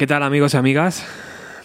¿Qué tal amigos y amigas?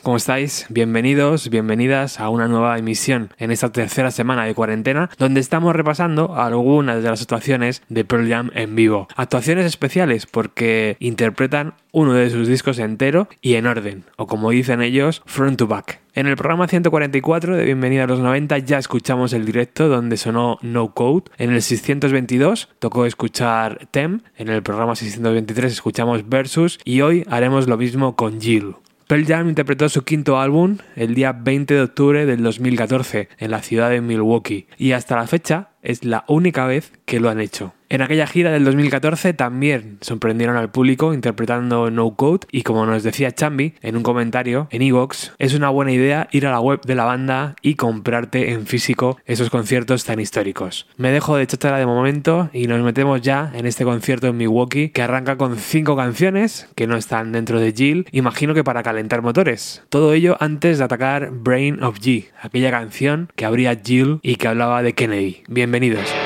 ¿Cómo estáis? Bienvenidos, bienvenidas a una nueva emisión en esta tercera semana de cuarentena, donde estamos repasando algunas de las actuaciones de Pearl Jam en vivo. Actuaciones especiales porque interpretan uno de sus discos entero y en orden, o como dicen ellos, front to back. En el programa 144 de Bienvenida a los 90 ya escuchamos el directo donde sonó No Code. En el 622 tocó escuchar Tem. En el programa 623 escuchamos Versus. Y hoy haremos lo mismo con Jill. Pearl Jam interpretó su quinto álbum el día 20 de octubre del 2014 en la ciudad de Milwaukee y hasta la fecha es la única vez que lo han hecho. En aquella gira del 2014 también sorprendieron al público interpretando No Code y como nos decía Chambi en un comentario en Evox, es una buena idea ir a la web de la banda y comprarte en físico esos conciertos tan históricos. Me dejo de chachara de momento y nos metemos ya en este concierto en Milwaukee que arranca con cinco canciones que no están dentro de Jill, imagino que para calentar motores. Todo ello antes de atacar Brain of G, aquella canción que abría Jill y que hablaba de Kennedy. Bienvenidos.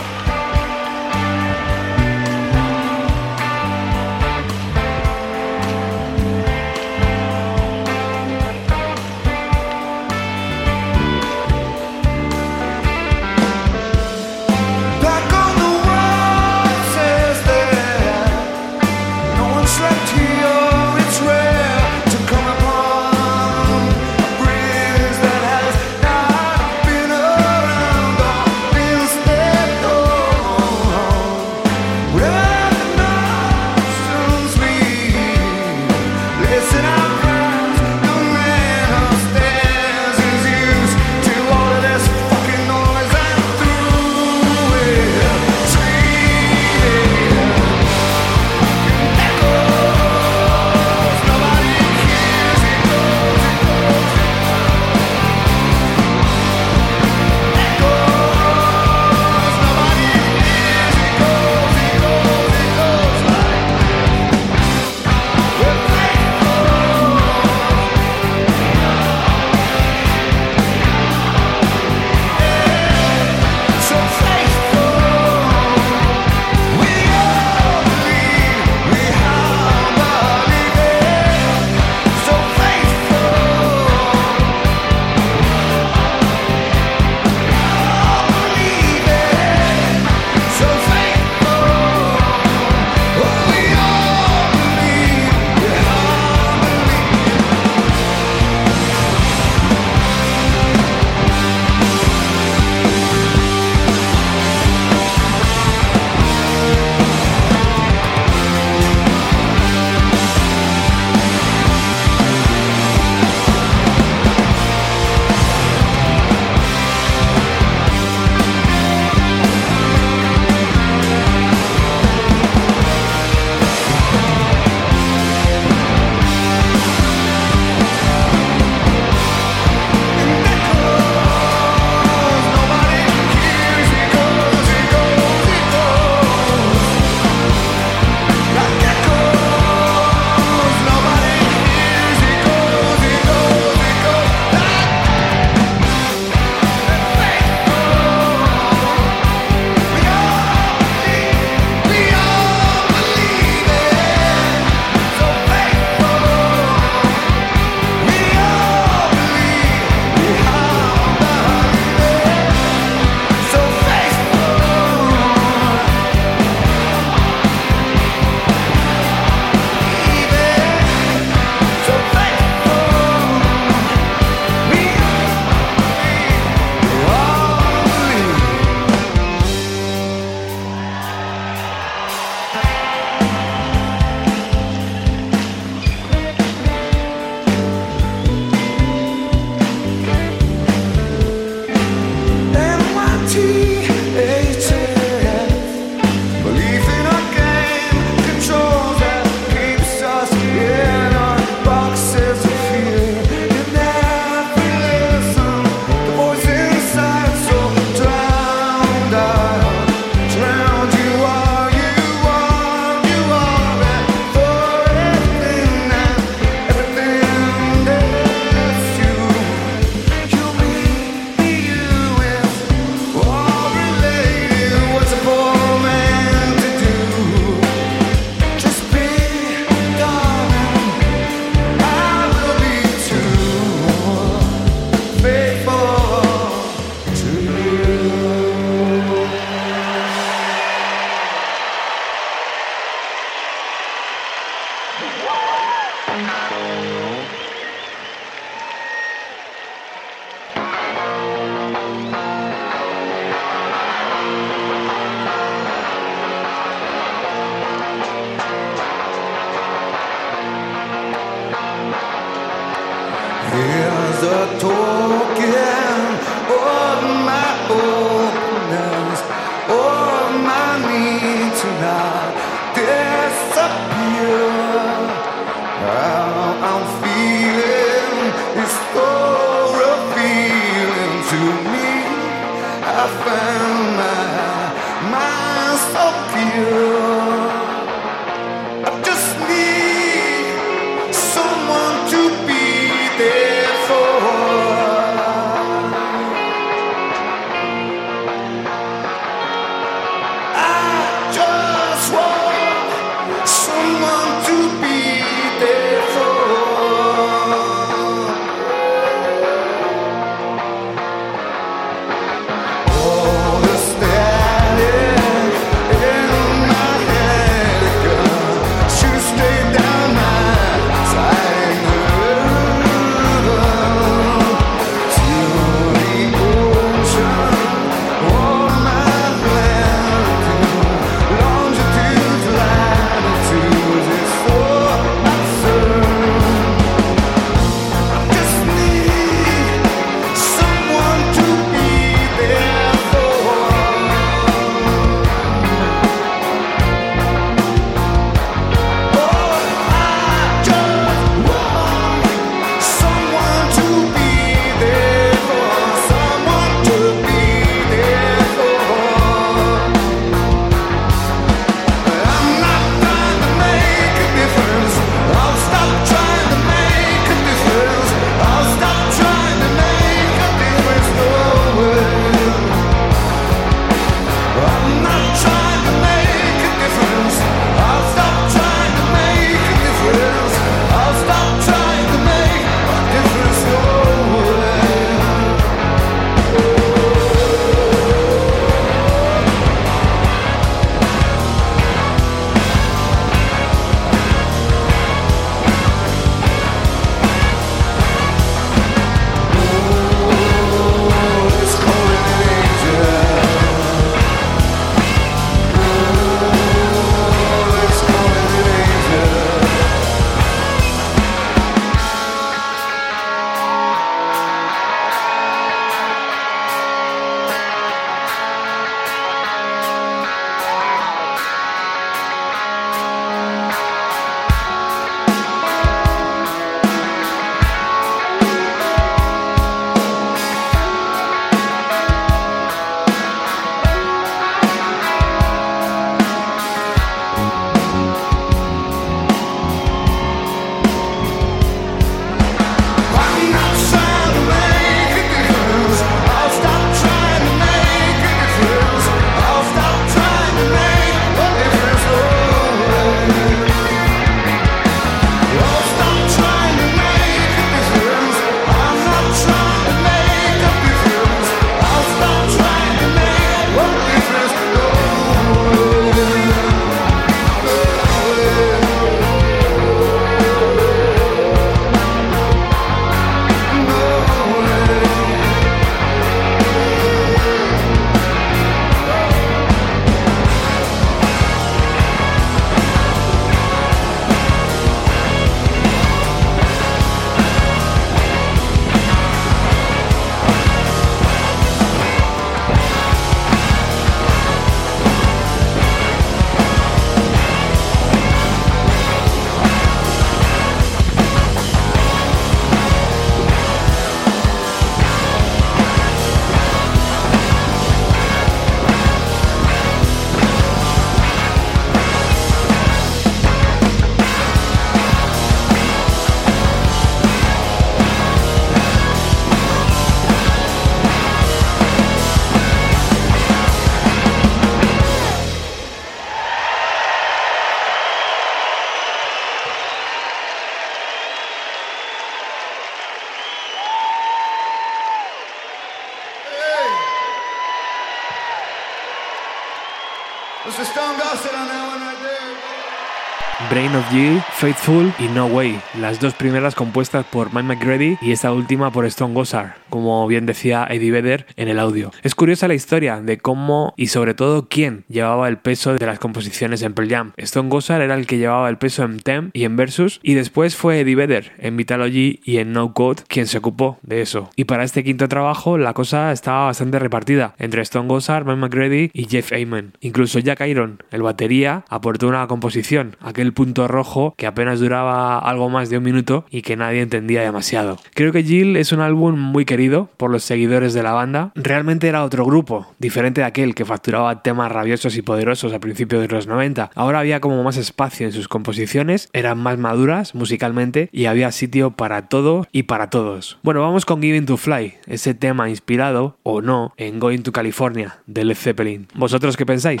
Faithful y No Way, las dos primeras compuestas por Mike McGrady y esta última por Stone Gossard, como bien decía Eddie Vedder en el audio. Es curiosa la historia de cómo y sobre todo quién llevaba el peso de las composiciones en Pearl Jam. Stone Gossard era el que llevaba el peso en Tem y en Versus y después fue Eddie Vedder en Vitalogy y en No Code quien se ocupó de eso. Y para este quinto trabajo la cosa estaba bastante repartida entre Stone Gossard, Mike McGrady y Jeff Ayman. Incluso Jack Iron, el batería, aportó una composición, aquel punto rojo que apenas duraba algo más de un minuto y que nadie entendía demasiado. Creo que Jill es un álbum muy querido por los seguidores de la banda. Realmente era otro grupo, diferente de aquel que facturaba temas rabiosos y poderosos a principios de los 90. Ahora había como más espacio en sus composiciones, eran más maduras musicalmente y había sitio para todo y para todos. Bueno, vamos con Giving to Fly, ese tema inspirado o no en Going to California de Led Zeppelin. ¿Vosotros qué pensáis?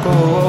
Oh.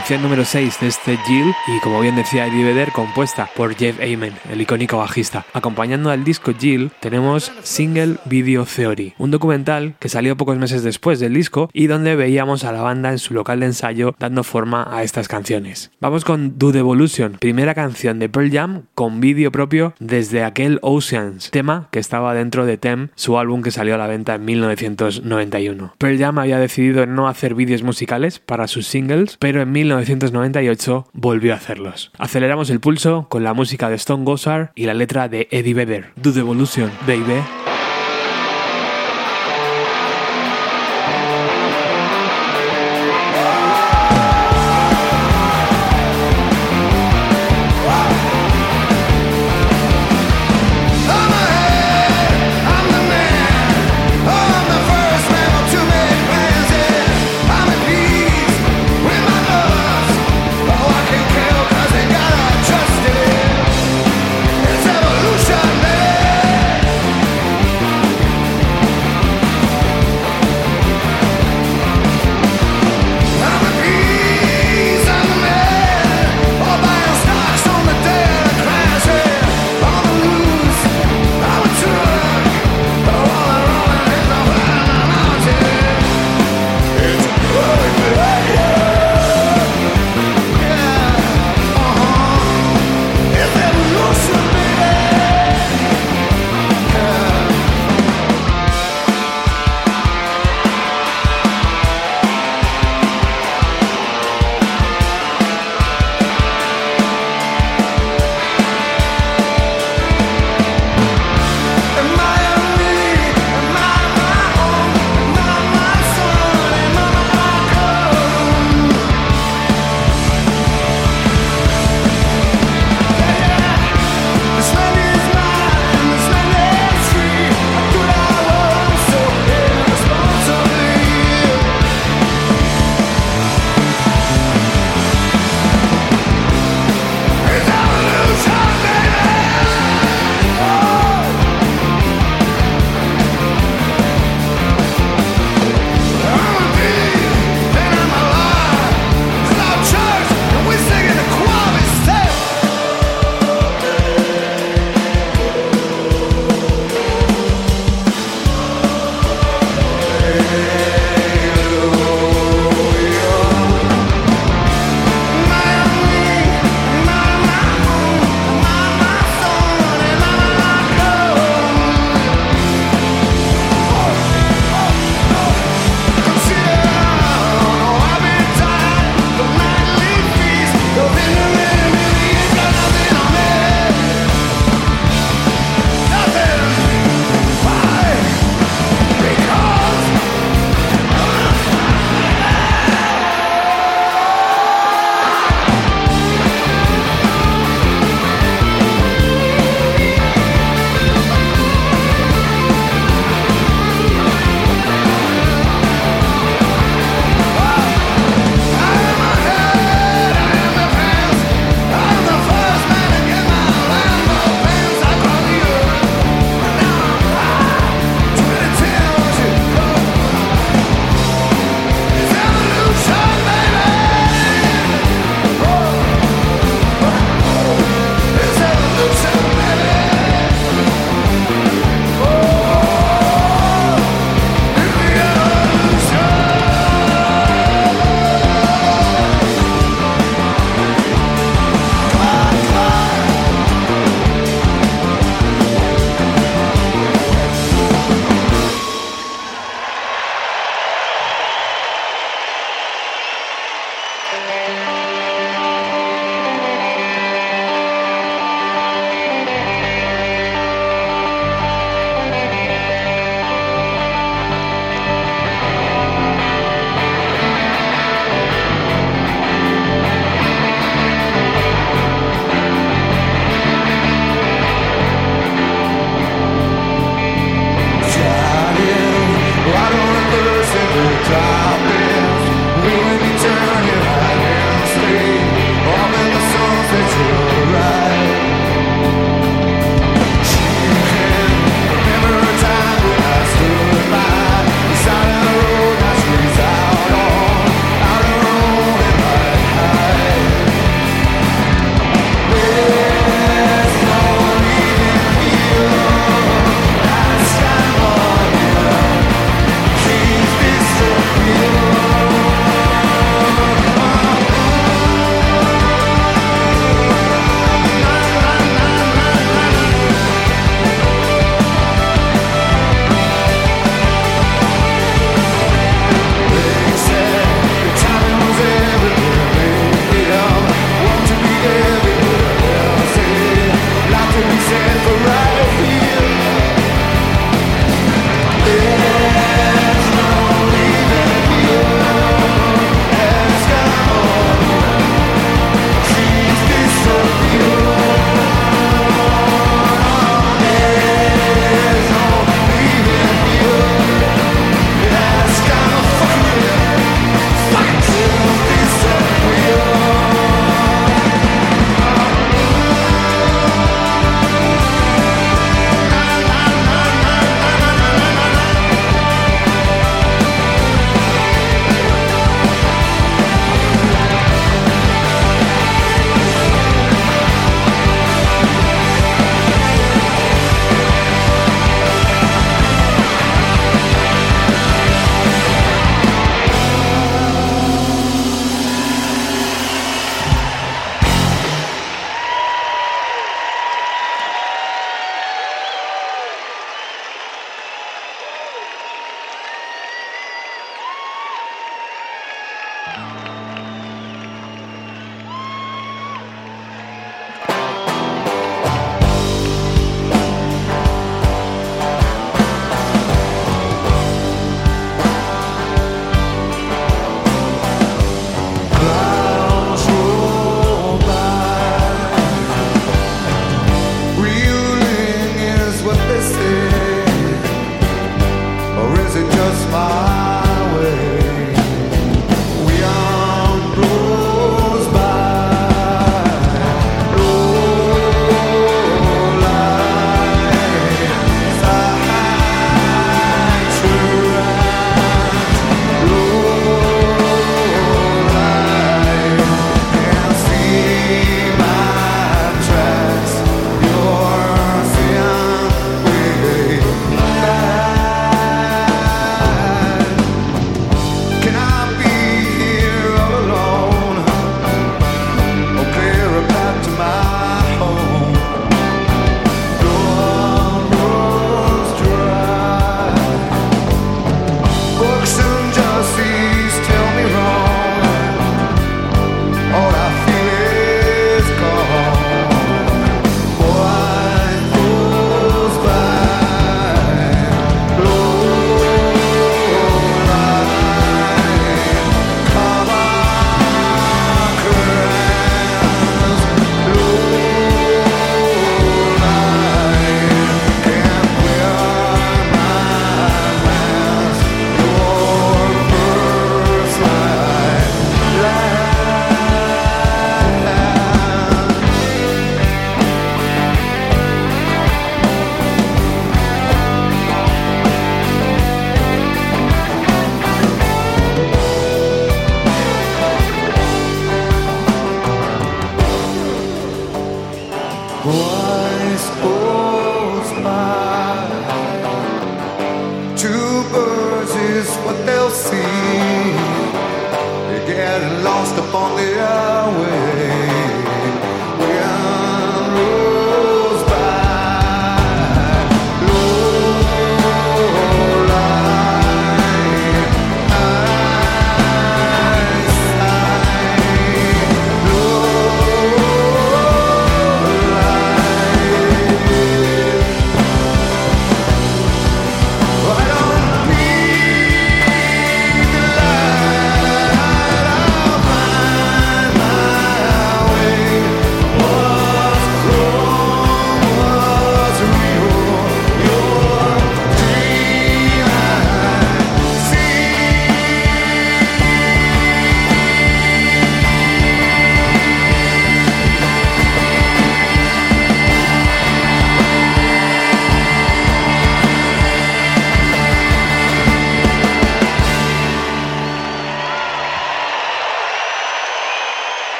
Canción número 6 de este Jill y como bien decía Eddie Vedder, compuesta por Jeff Amen, el icónico bajista. Acompañando al disco Jill tenemos Single Video Theory, un documental que salió pocos meses después del disco y donde veíamos a la banda en su local de ensayo dando forma a estas canciones. Vamos con Do the Evolution, primera canción de Pearl Jam con vídeo propio desde aquel Oceans, tema que estaba dentro de Tem, su álbum que salió a la venta en 1991. Pearl Jam había decidido no hacer vídeos musicales para sus singles, pero en 1998 volvió a hacerlos. Aceleramos el pulso con la música de Stone Gossard y la letra de Eddie Vedder. Do the Evolution, baby.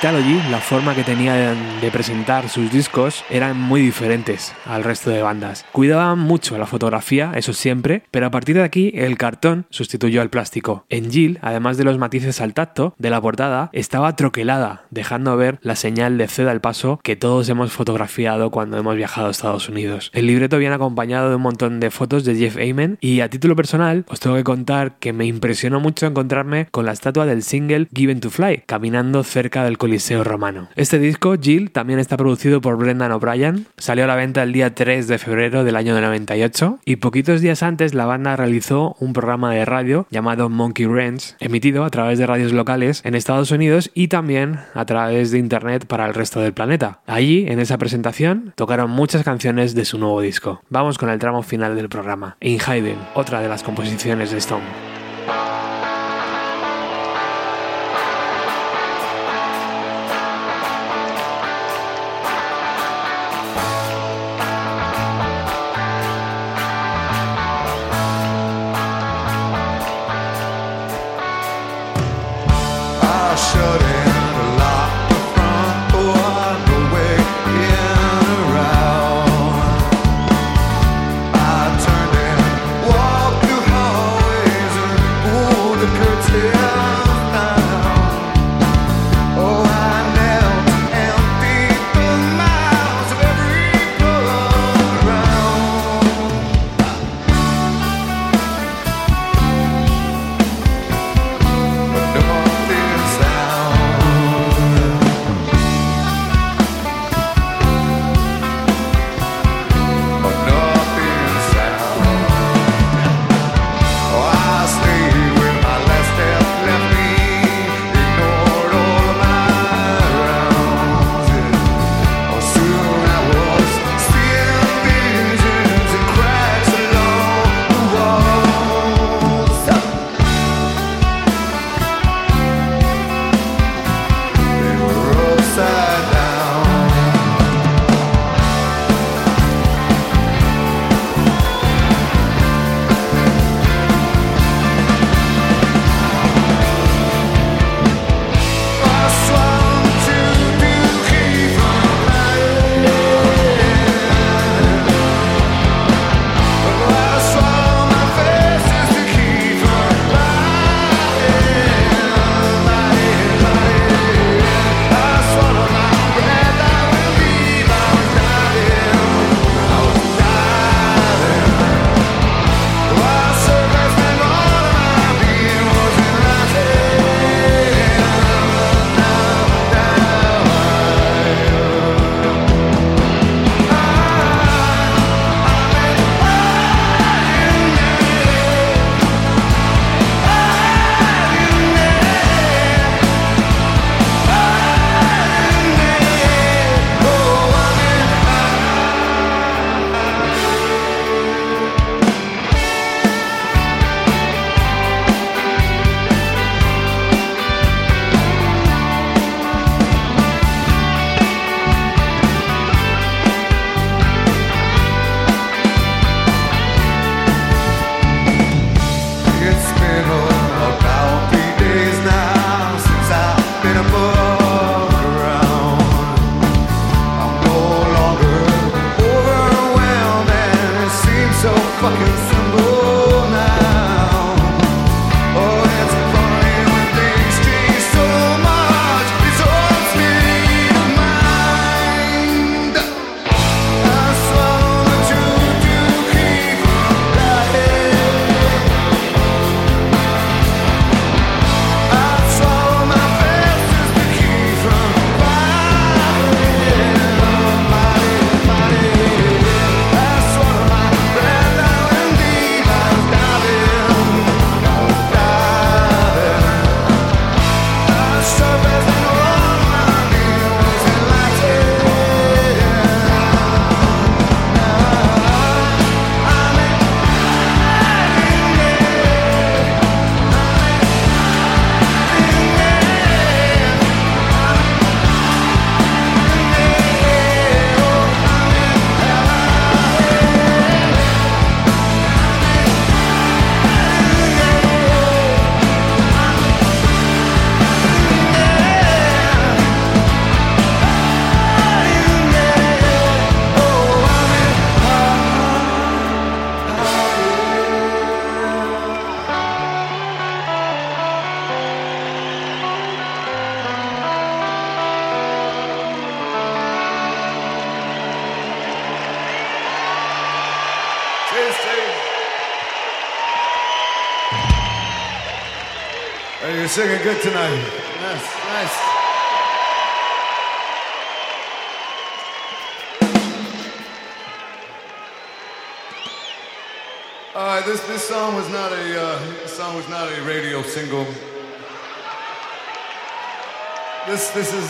Vitalogy, la forma que tenía de presentar sus discos eran muy diferentes al resto de bandas. Cuidaban mucho la fotografía, eso siempre, pero a partir de aquí el cartón sustituyó al plástico. En Jill, además de los matices al tacto de la portada, estaba troquelada, dejando ver la señal de ceda al paso que todos hemos fotografiado cuando hemos viajado a Estados Unidos. El libreto viene acompañado de un montón de fotos de Jeff Amen y a título personal os tengo que contar que me impresionó mucho encontrarme con la estatua del single Given to Fly, caminando cerca del Coliseo Romano. Este disco, Jill, también está producido por Brendan O'Brien, salió a la venta el día 3 de febrero del año 98 y poquitos días antes la banda realizó un programa de radio llamado Monkey Ranch, emitido a través de radios locales en Estados Unidos y también a través de internet para el resto del planeta. Allí, en esa presentación, tocaron muchas canciones de su nuevo disco. Vamos con el tramo final del programa, In Hiding, otra de las composiciones de Stone.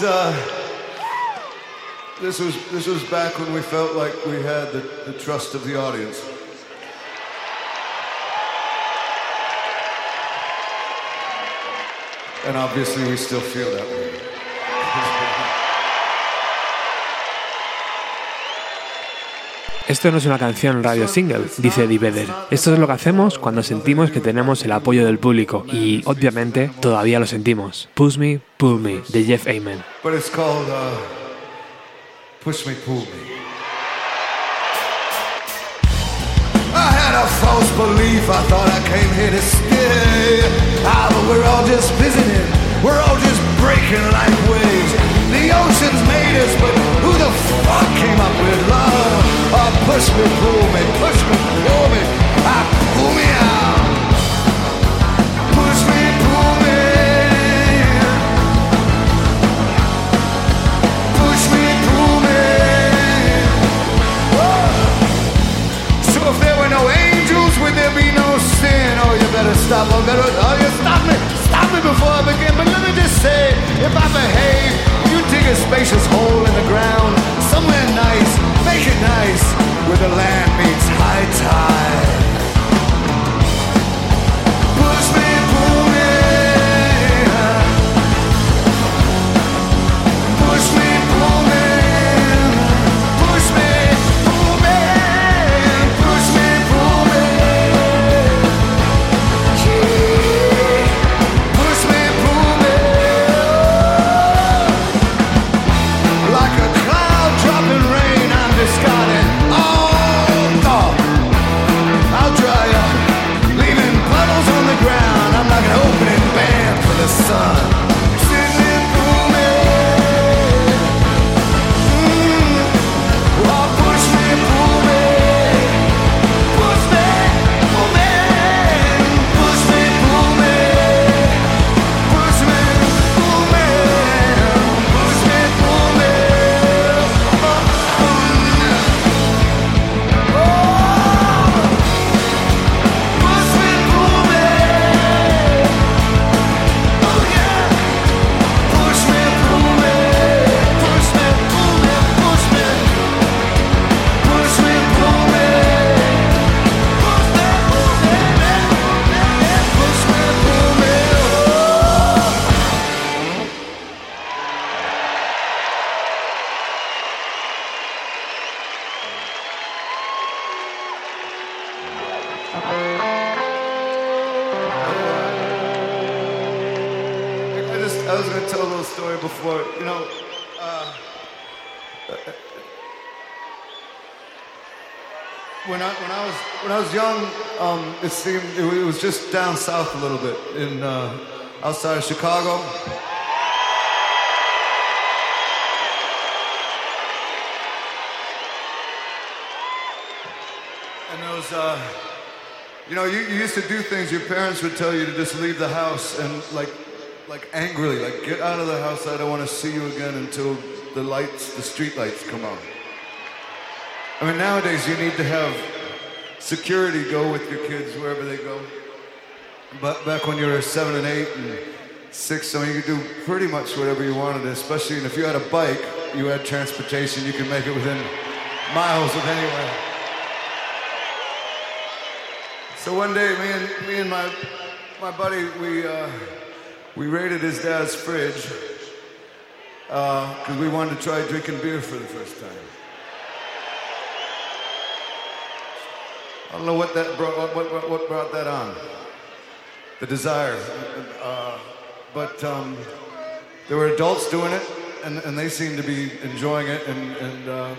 This this uh this was this was back when we felt like we had the, the trust of the audience. And obviously we still feel that way. Esto no es una canción radio single, dice Eddie Vedder. Esto es lo que hacemos cuando sentimos que tenemos el apoyo del público y, obviamente, todavía lo sentimos. Push Me, Pull Me, de Jeff Amen. But it's called uh, Push Me, Pull Me. I had a false belief, I thought I came here to stay. Ah, but we're all just visiting, we're all just breaking like waves. The ocean's made us, but who the fuck came up with love? Oh, push me, pull me, push me, pull me, ah, pull me out. Push me, pull me. Push me, pull me. Whoa. So if there were no angels, would there be no sin? Oh, you better stop. Oh, better, oh, you stop me. Stop me before I begin. But let me just say, if I behave, a spacious hole in the ground. Somewhere nice, make it nice, where the land meets high tide. When I was young, um, it seemed it, it was just down south a little bit in uh, outside of Chicago. And there was, uh, you know, you, you used to do things. Your parents would tell you to just leave the house and like, like angrily, like get out of the house. I don't want to see you again until the lights, the street lights come on. I mean, nowadays you need to have security go with your kids wherever they go. But back when you were seven and eight and six, I mean, you could do pretty much whatever you wanted, especially if you had a bike, you had transportation, you could make it within miles of anywhere. So one day, me and me and my my buddy, we uh, we raided his dad's fridge because we wanted to try drinking beer for the first time. I don't know what that brought. What, what, what- brought that on? The desire, uh, but um, there were adults doing it, and, and they seemed to be enjoying it, and and uh,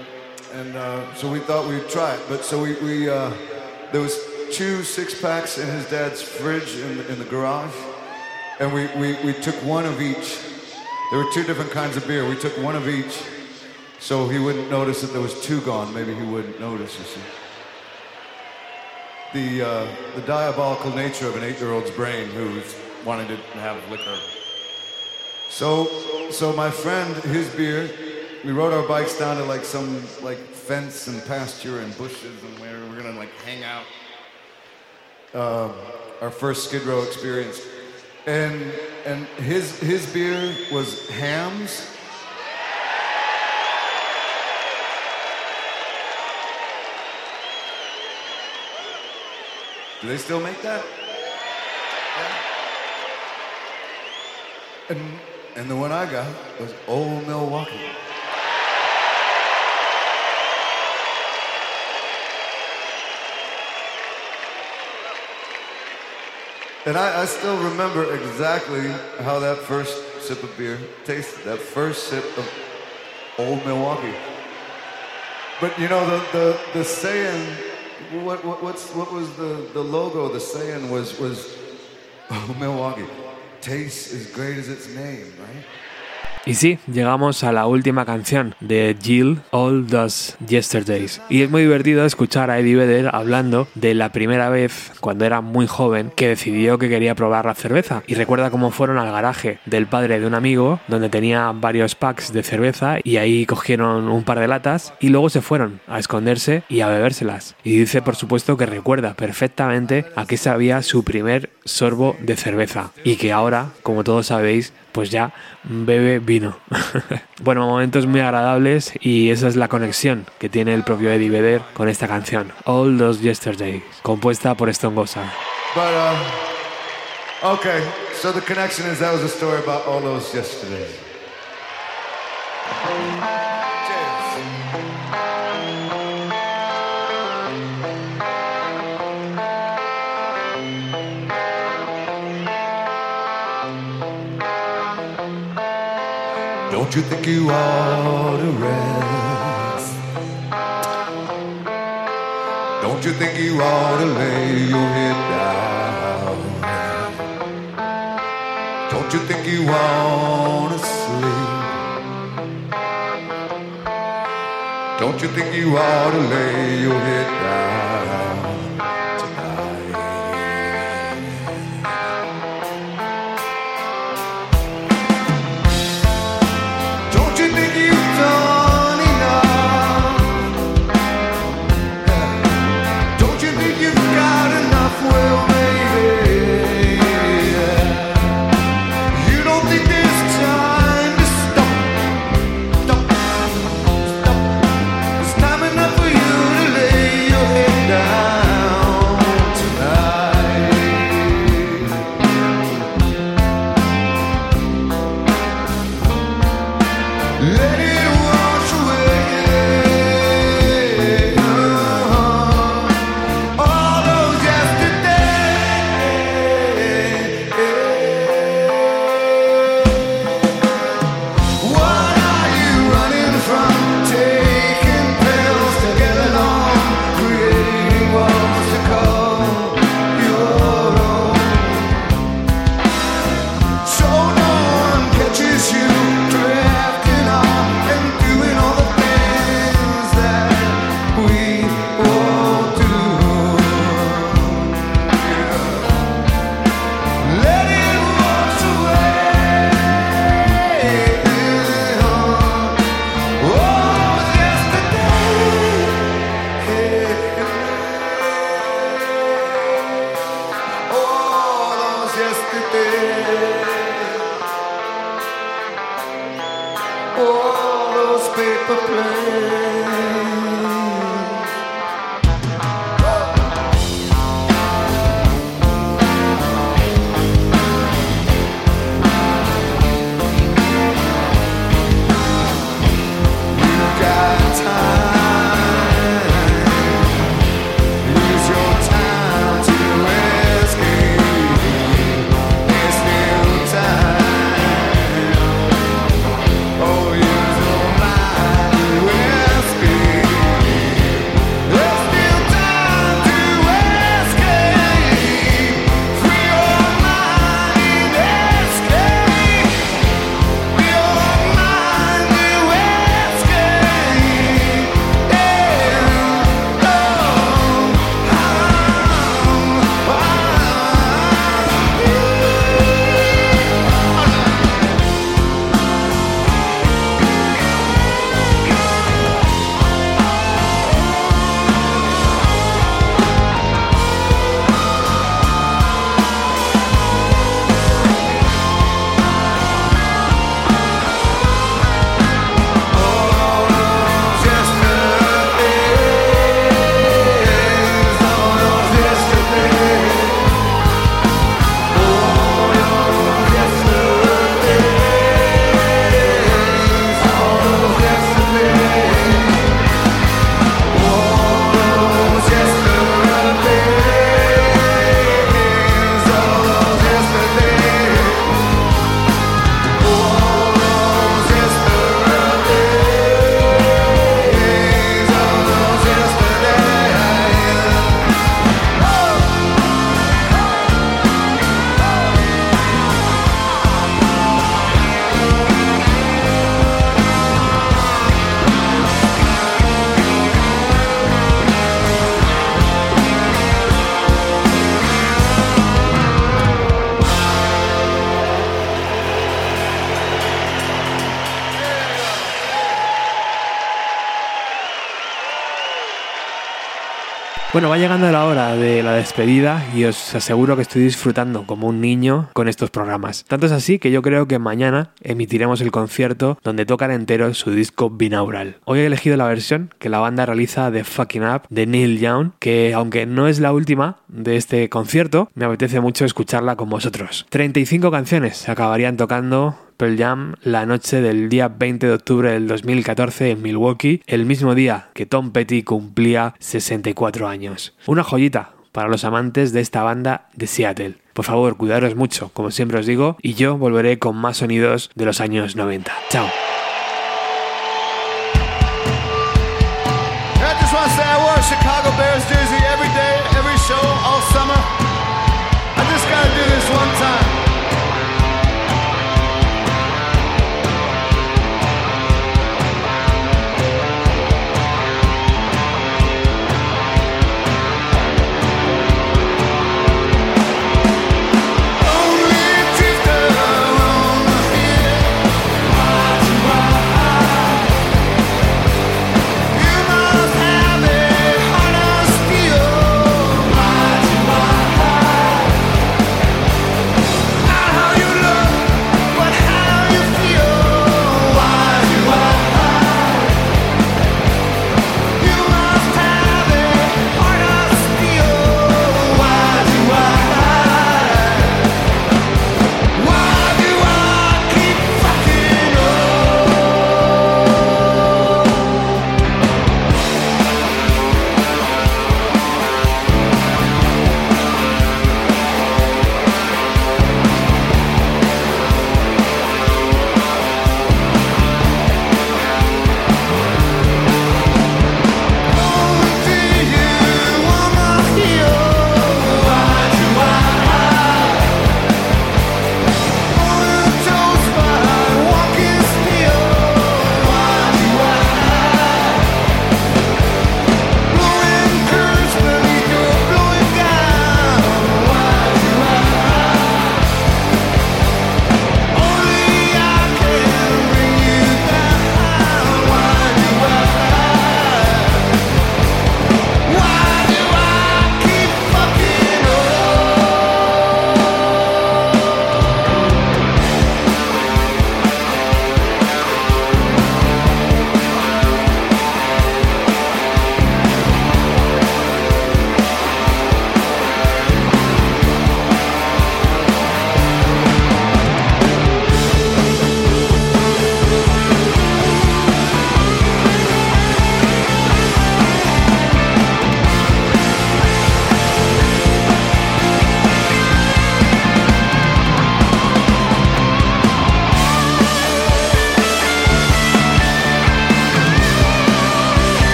and uh, so we thought we'd try it. But so we, we uh, there was two six packs in his dad's fridge in the, in the garage, and we, we, we took one of each. There were two different kinds of beer. We took one of each, so he wouldn't notice that there was two gone. Maybe he wouldn't notice. You see. The, uh, the diabolical nature of an eight-year-old's brain who's wanting to have liquor. So, so my friend, his beer, we rode our bikes down to like some like fence and pasture and bushes and where we we're gonna like hang out. Um, our first Skid Row experience, and and his his beer was hams. Do they still make that? And and the one I got was Old Milwaukee. And I, I still remember exactly how that first sip of beer tasted. That first sip of Old Milwaukee. But you know the the, the saying, what, what what's what was the, the logo? The saying was was Old oh, Milwaukee. Tastes as great as its name, right? Y sí, llegamos a la última canción de Jill, All Those Yesterdays. Y es muy divertido escuchar a Eddie Vedder hablando de la primera vez, cuando era muy joven, que decidió que quería probar la cerveza. Y recuerda cómo fueron al garaje del padre de un amigo, donde tenía varios packs de cerveza, y ahí cogieron un par de latas, y luego se fueron a esconderse y a bebérselas. Y dice, por supuesto, que recuerda perfectamente a qué sabía su primer sorbo de cerveza. Y que ahora, como todos sabéis, pues ya bebe bueno, momentos muy agradables y esa es la conexión que tiene el propio Eddie Vedder con esta canción, All Those Yesterdays, compuesta por Stone Gossard. But um, okay, so the connection is that was a story all those yesterdays. Don't you think you ought to rest? Don't you think you ought to lay your head down? Don't you think you want to sleep? Don't you think you ought to lay your head down va llegando la hora de la despedida y os aseguro que estoy disfrutando como un niño con estos programas. Tanto es así que yo creo que mañana emitiremos el concierto donde tocan entero su disco binaural. Hoy he elegido la versión que la banda realiza de Fucking Up de Neil Young, que aunque no es la última de este concierto, me apetece mucho escucharla con vosotros. 35 canciones acabarían tocando Jam la noche del día 20 de octubre del 2014 en Milwaukee, el mismo día que Tom Petty cumplía 64 años. Una joyita para los amantes de esta banda de Seattle. Por favor, cuidaros mucho, como siempre os digo, y yo volveré con más sonidos de los años 90. Chao.